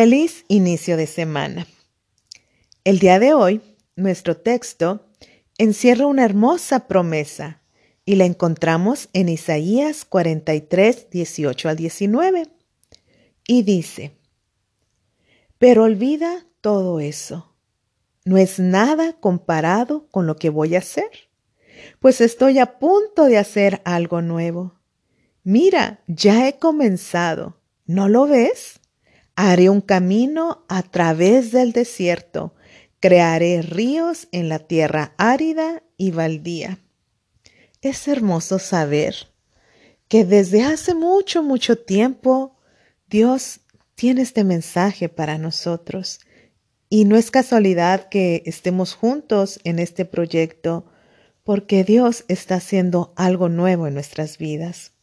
Feliz inicio de semana. El día de hoy, nuestro texto encierra una hermosa promesa y la encontramos en Isaías 43, 18 al 19. Y dice, pero olvida todo eso. No es nada comparado con lo que voy a hacer, pues estoy a punto de hacer algo nuevo. Mira, ya he comenzado. ¿No lo ves? Haré un camino a través del desierto, crearé ríos en la tierra árida y baldía. Es hermoso saber que desde hace mucho, mucho tiempo Dios tiene este mensaje para nosotros. Y no es casualidad que estemos juntos en este proyecto, porque Dios está haciendo algo nuevo en nuestras vidas.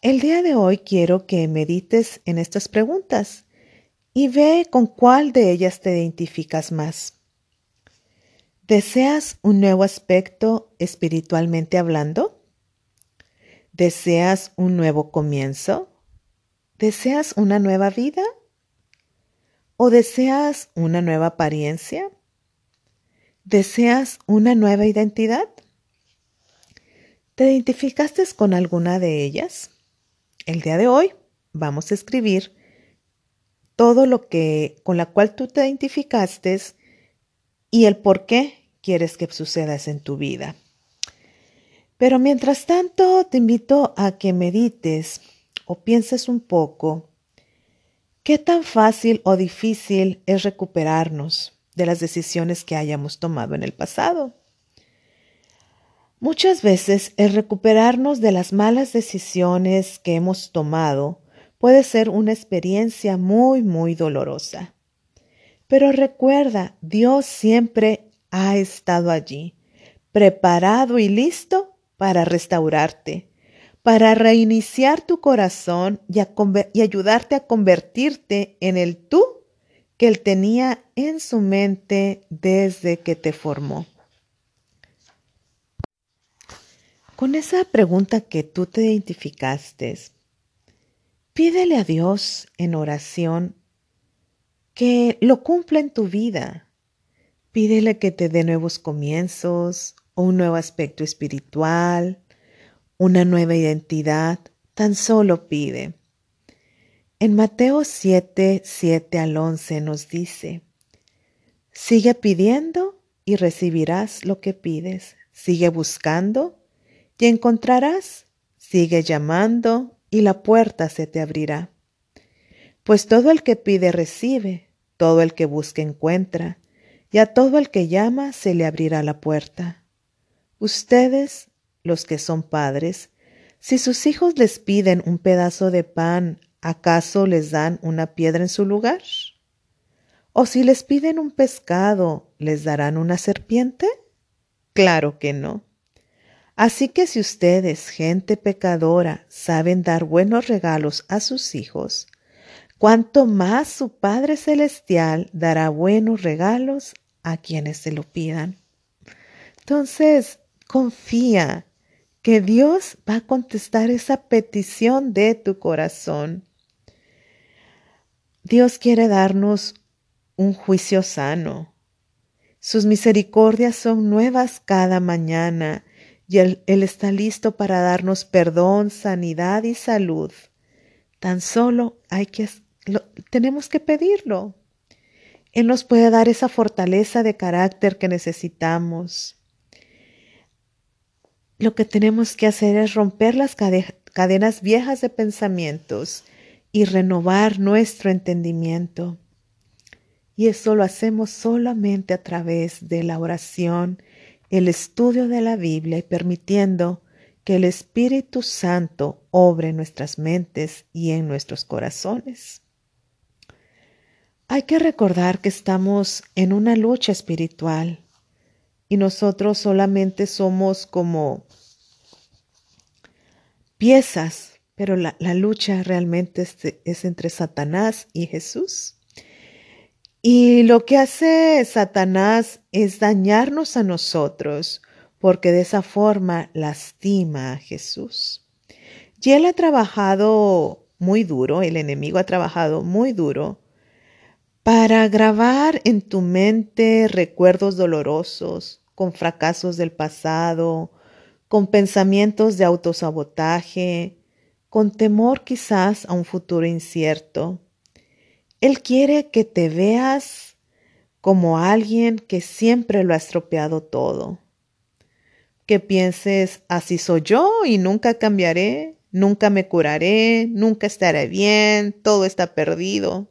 El día de hoy quiero que medites en estas preguntas y ve con cuál de ellas te identificas más. ¿Deseas un nuevo aspecto espiritualmente hablando? ¿Deseas un nuevo comienzo? ¿Deseas una nueva vida? ¿O deseas una nueva apariencia? ¿Deseas una nueva identidad? ¿Te identificaste con alguna de ellas? El día de hoy vamos a escribir todo lo que con la cual tú te identificaste y el por qué quieres que suceda en tu vida. Pero mientras tanto, te invito a que medites o pienses un poco qué tan fácil o difícil es recuperarnos de las decisiones que hayamos tomado en el pasado. Muchas veces el recuperarnos de las malas decisiones que hemos tomado puede ser una experiencia muy, muy dolorosa. Pero recuerda, Dios siempre ha estado allí, preparado y listo para restaurarte, para reiniciar tu corazón y, y, ayudarte a convertirte en el tú que Él tenía en su mente desde que te formó. Con esa pregunta que tú te identificaste, pídele a Dios en oración que lo cumpla en tu vida. Pídele que te dé nuevos comienzos, un nuevo aspecto espiritual, una nueva identidad. Tan solo pide. En Mateo 7, 7 al 11 nos dice, Sigue pidiendo y recibirás lo que pides. Sigue buscando y encontrarás, sigue llamando y la puerta se te abrirá. Pues todo el que pide recibe, todo el que busca encuentra, y a todo el que llama se le abrirá la puerta. Ustedes, los que son padres, si sus hijos les piden un pedazo de pan, ¿acaso les dan una piedra en su lugar? ¿O si les piden un pescado, les darán una serpiente? Claro que no. Así que si ustedes, gente pecadora, saben dar buenos regalos a sus hijos, cuanto más su Padre Celestial dará buenos regalos a quienes se lo pidan. Entonces, confía que Dios va a contestar esa petición de tu corazón. Dios quiere darnos un juicio sano. Sus misericordias son nuevas cada mañana y él, está listo para darnos perdón, sanidad y salud. Tan solo hay que, tenemos que pedirlo. Él nos puede dar esa fortaleza de carácter que necesitamos. Lo que tenemos que hacer es romper las cadenas viejas de pensamientos y renovar nuestro entendimiento. Y eso lo hacemos solamente a través de la oración el estudio de la Biblia y permitiendo que el Espíritu Santo obre en nuestras mentes y en nuestros corazones. Hay que recordar que estamos en una lucha espiritual y nosotros solamente somos como piezas, pero la, lucha realmente es entre Satanás y Jesús. Y lo que hace Satanás es dañarnos a nosotros, porque de esa forma lastima a Jesús. Y él ha trabajado muy duro, el enemigo ha trabajado muy duro para grabar en tu mente recuerdos dolorosos, con fracasos del pasado, con pensamientos de autosabotaje, con temor quizás a un futuro incierto. Él quiere que te veas como alguien que siempre lo ha estropeado todo. Que pienses, así soy yo y nunca cambiaré, nunca me curaré, nunca estaré bien, todo está perdido.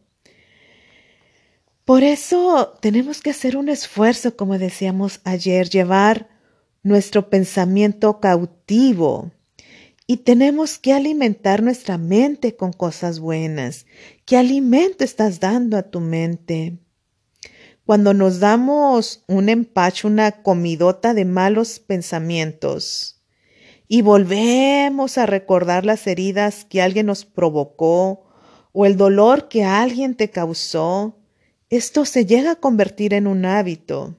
Por eso tenemos que hacer un esfuerzo, como decíamos ayer, llevar nuestro pensamiento cautivo y tenemos que alimentar nuestra mente con cosas buenas. ¿Qué alimento estás dando a tu mente? Cuando nos damos un empacho, una comidota de malos pensamientos y volvemos a recordar las heridas que alguien nos provocó o el dolor que alguien te causó, esto se llega a convertir en un hábito.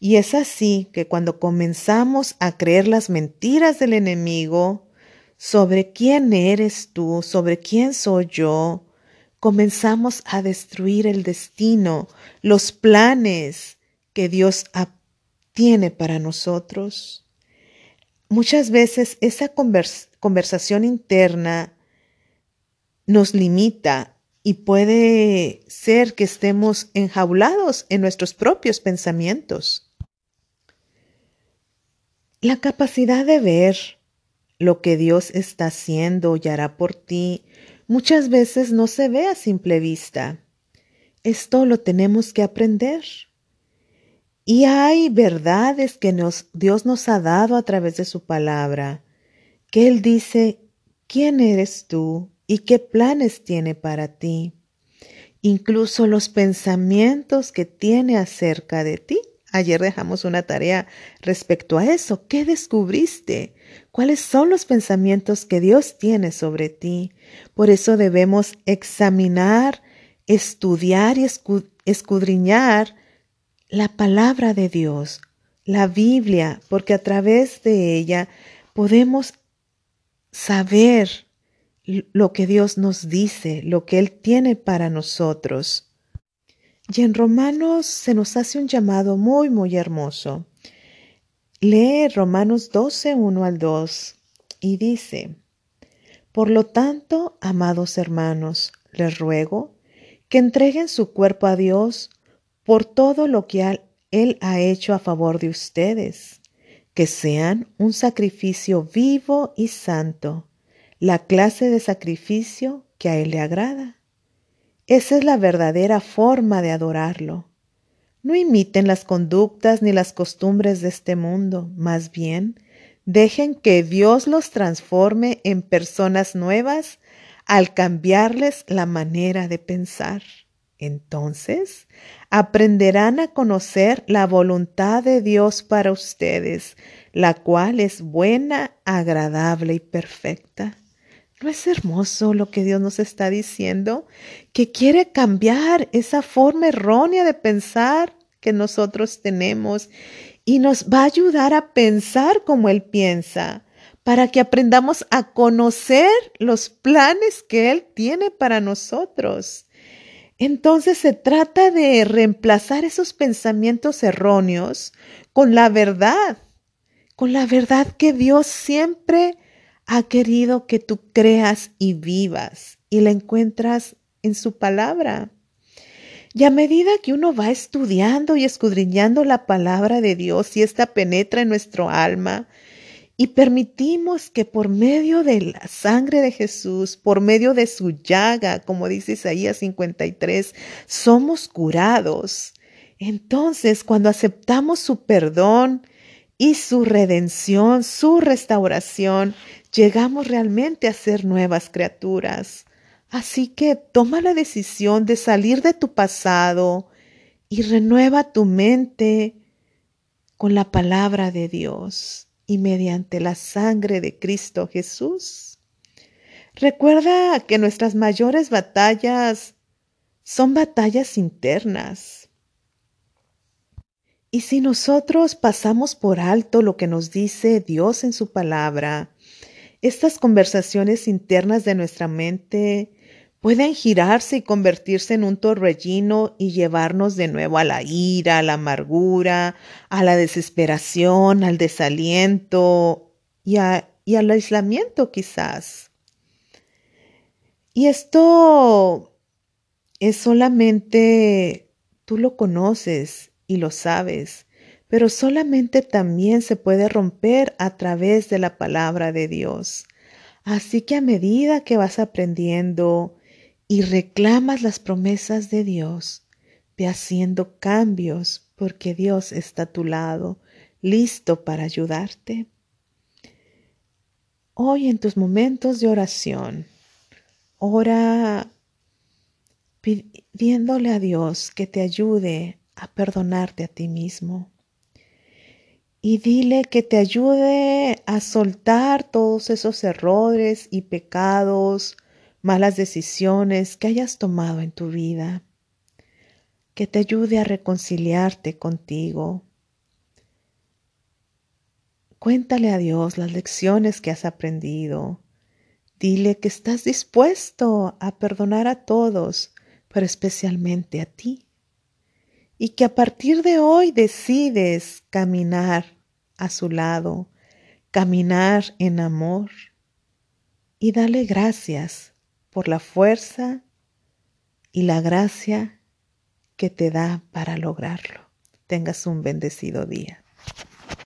Y es así que cuando comenzamos a creer las mentiras del enemigo sobre quién eres tú, sobre quién soy yo, comenzamos a destruir el destino, los planes que Dios tiene para nosotros. Muchas veces esa conversación interna nos limita y puede ser que estemos enjaulados en nuestros propios pensamientos. La capacidad de ver lo que Dios está haciendo y hará por ti muchas veces no se ve a simple vista. Esto lo tenemos que aprender. Y hay verdades que Dios nos ha dado a través de su palabra, que Él dice, ¿quién eres tú y qué planes tiene para ti? Incluso los pensamientos que tiene acerca de ti. Ayer dejamos una tarea respecto a eso. ¿Qué descubriste? ¿Cuáles son los pensamientos que Dios tiene sobre ti? Por eso debemos examinar, estudiar y escudriñar la palabra de Dios, la Biblia, porque a través de ella podemos saber lo que Dios nos dice, lo que Él tiene para nosotros. Y en Romanos se nos hace un llamado muy, muy hermoso. Lee Romanos 12, 1 al 2 y dice, Por lo tanto, amados hermanos, les ruego que entreguen su cuerpo a Dios por todo lo que Él ha hecho a favor de ustedes, que sean un sacrificio vivo y santo, la clase de sacrificio que a Él le agrada. Esa es la verdadera forma de adorarlo. No imiten las conductas ni las costumbres de este mundo, más bien, dejen que Dios los transforme en personas nuevas al cambiarles la manera de pensar. Entonces, aprenderán a conocer la voluntad de Dios para ustedes, la cual es buena, agradable y perfecta. ¿No es hermoso lo que Dios nos está diciendo? Que quiere cambiar esa forma errónea de pensar que nosotros tenemos y nos va a ayudar a pensar como Él piensa para que aprendamos a conocer los planes que Él tiene para nosotros. Entonces se trata de reemplazar esos pensamientos erróneos con la verdad, con la verdad que Dios siempre ha querido que tú creas y vivas y la encuentras en su palabra. Y a medida que uno va estudiando y escudriñando la palabra de Dios y ésta penetra en nuestro alma, y permitimos que por medio de la sangre de Jesús, por medio de su llaga, como dice Isaías 53, somos curados. Entonces, cuando aceptamos su perdón y su redención, su restauración, llegamos realmente a ser nuevas criaturas. Así que toma la decisión de salir de tu pasado y renueva tu mente con la palabra de Dios y mediante la sangre de Cristo Jesús. Recuerda que nuestras mayores batallas son batallas internas. Y si nosotros pasamos por alto lo que nos dice Dios en su palabra, estas conversaciones internas de nuestra mente pueden girarse y convertirse en un torbellino y llevarnos de nuevo a la ira, a la amargura, a la desesperación, al desaliento y, y al aislamiento quizás. Y esto es solamente, tú lo conoces y lo sabes, pero solamente también se puede romper a través de la palabra de Dios. Así que a medida que vas aprendiendo y reclamas las promesas de Dios, ve haciendo cambios porque Dios está a tu lado, listo para ayudarte. Hoy en tus momentos de oración, ora pidiéndole a Dios que te ayude a perdonarte a ti mismo. Y dile que te ayude a soltar todos esos errores y pecados, malas decisiones que hayas tomado en tu vida. Que te ayude a reconciliarte contigo. Cuéntale a Dios las lecciones que has aprendido. Dile que estás dispuesto a perdonar a todos, pero especialmente a ti. Y que a partir de hoy decides caminar a su lado, caminar en amor y dale gracias por la fuerza y la gracia que te da para lograrlo. Tengas un bendecido día.